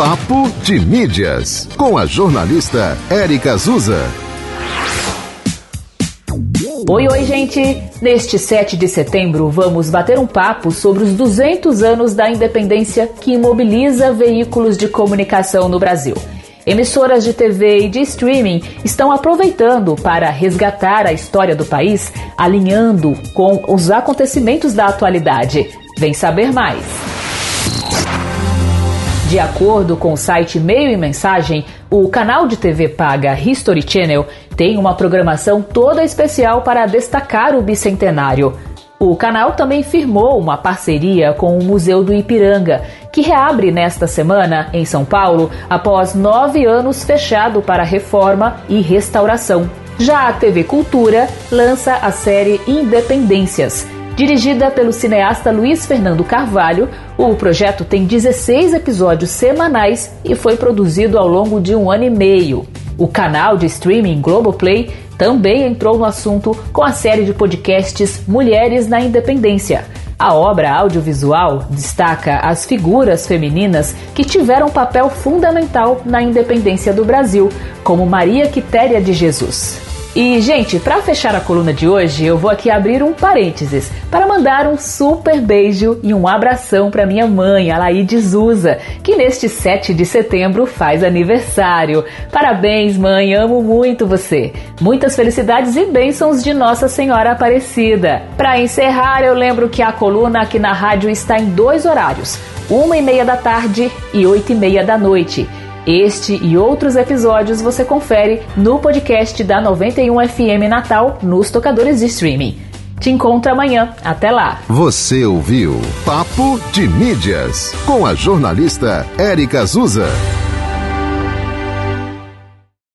Papo de Mídias, com a jornalista Érica Azusa. Oi, oi, gente! Neste 7 de setembro, vamos bater um papo sobre os 200 anos da independência que imobiliza veículos de comunicação no Brasil. Emissoras de TV e de streaming estão aproveitando para resgatar a história do país, alinhando com os acontecimentos da atualidade. Vem saber mais! De acordo com o site Meio e Mensagem, o canal de TV paga History Channel tem uma programação toda especial para destacar o bicentenário. O canal também firmou uma parceria com o Museu do Ipiranga, que reabre nesta semana em São Paulo após nove anos fechado para reforma e restauração. Já a TV Cultura lança a série Independências Dirigida pelo cineasta Luiz Fernando Carvalho, o projeto tem 16 episódios semanais e foi produzido ao longo de um ano e meio. O canal de streaming Globoplay também entrou no assunto com a série de podcasts Mulheres na Independência. A obra audiovisual destaca as figuras femininas que tiveram papel fundamental na independência do Brasil, como Maria Quitéria de Jesus. E, gente, para fechar a coluna de hoje, eu vou aqui abrir um parênteses para mandar um super beijo e um abração para minha mãe, Alaide Zuza, que neste 7 de setembro faz aniversário. Parabéns, mãe, amo muito você. Muitas felicidades e bênçãos de Nossa Senhora Aparecida. Para encerrar, eu lembro que a coluna aqui na rádio está em dois horários: uma e meia da tarde e oito e meia da noite. Este e outros episódios você confere no podcast da 91 FM Natal nos tocadores de streaming. Te encontro amanhã. Até lá. Você ouviu Papo de Mídias com a jornalista Érica Azusa.